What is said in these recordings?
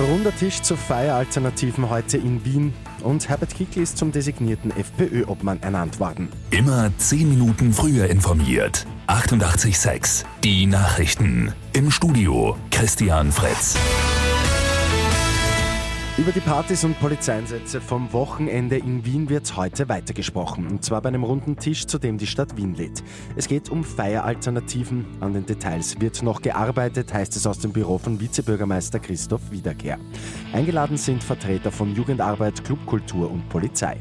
Runder Tisch zu Feieralternativen heute in Wien und Herbert Kickl ist zum designierten FPÖ-Obmann ernannt worden. Immer 10 Minuten früher informiert. 88.6 Die Nachrichten. Im Studio Christian Fritz. Über die Partys und Polizeieinsätze vom Wochenende in Wien wird heute weitergesprochen. Und zwar bei einem runden Tisch, zu dem die Stadt Wien lädt. Es geht um Feieralternativen. An den Details wird noch gearbeitet, heißt es aus dem Büro von Vizebürgermeister Christoph Wiederkehr. Eingeladen sind Vertreter von Jugendarbeit, Clubkultur und Polizei.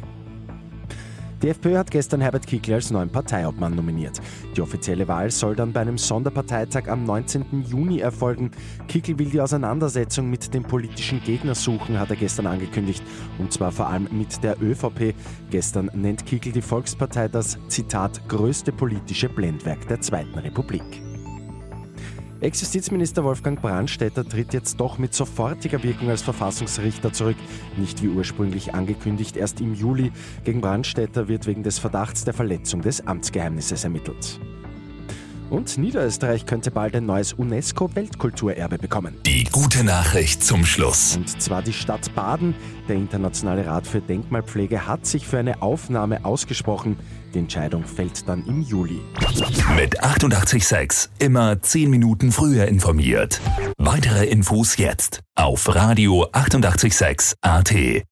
Die FPÖ hat gestern Herbert Kickl als neuen Parteiobmann nominiert. Die offizielle Wahl soll dann bei einem Sonderparteitag am 19. Juni erfolgen. Kickl will die Auseinandersetzung mit dem politischen Gegner suchen, hat er gestern angekündigt. Und zwar vor allem mit der ÖVP. Gestern nennt Kickl die Volkspartei das, Zitat, größte politische Blendwerk der Zweiten Republik. Ex-Justizminister Wolfgang Brandstätter tritt jetzt doch mit sofortiger Wirkung als Verfassungsrichter zurück. Nicht wie ursprünglich angekündigt, erst im Juli. Gegen Brandstätter wird wegen des Verdachts der Verletzung des Amtsgeheimnisses ermittelt. Und Niederösterreich könnte bald ein neues UNESCO-Weltkulturerbe bekommen. Die gute Nachricht zum Schluss. Und zwar die Stadt Baden. Der Internationale Rat für Denkmalpflege hat sich für eine Aufnahme ausgesprochen. Die Entscheidung fällt dann im Juli. Mit 886 immer 10 Minuten früher informiert. Weitere Infos jetzt auf Radio 886 AT.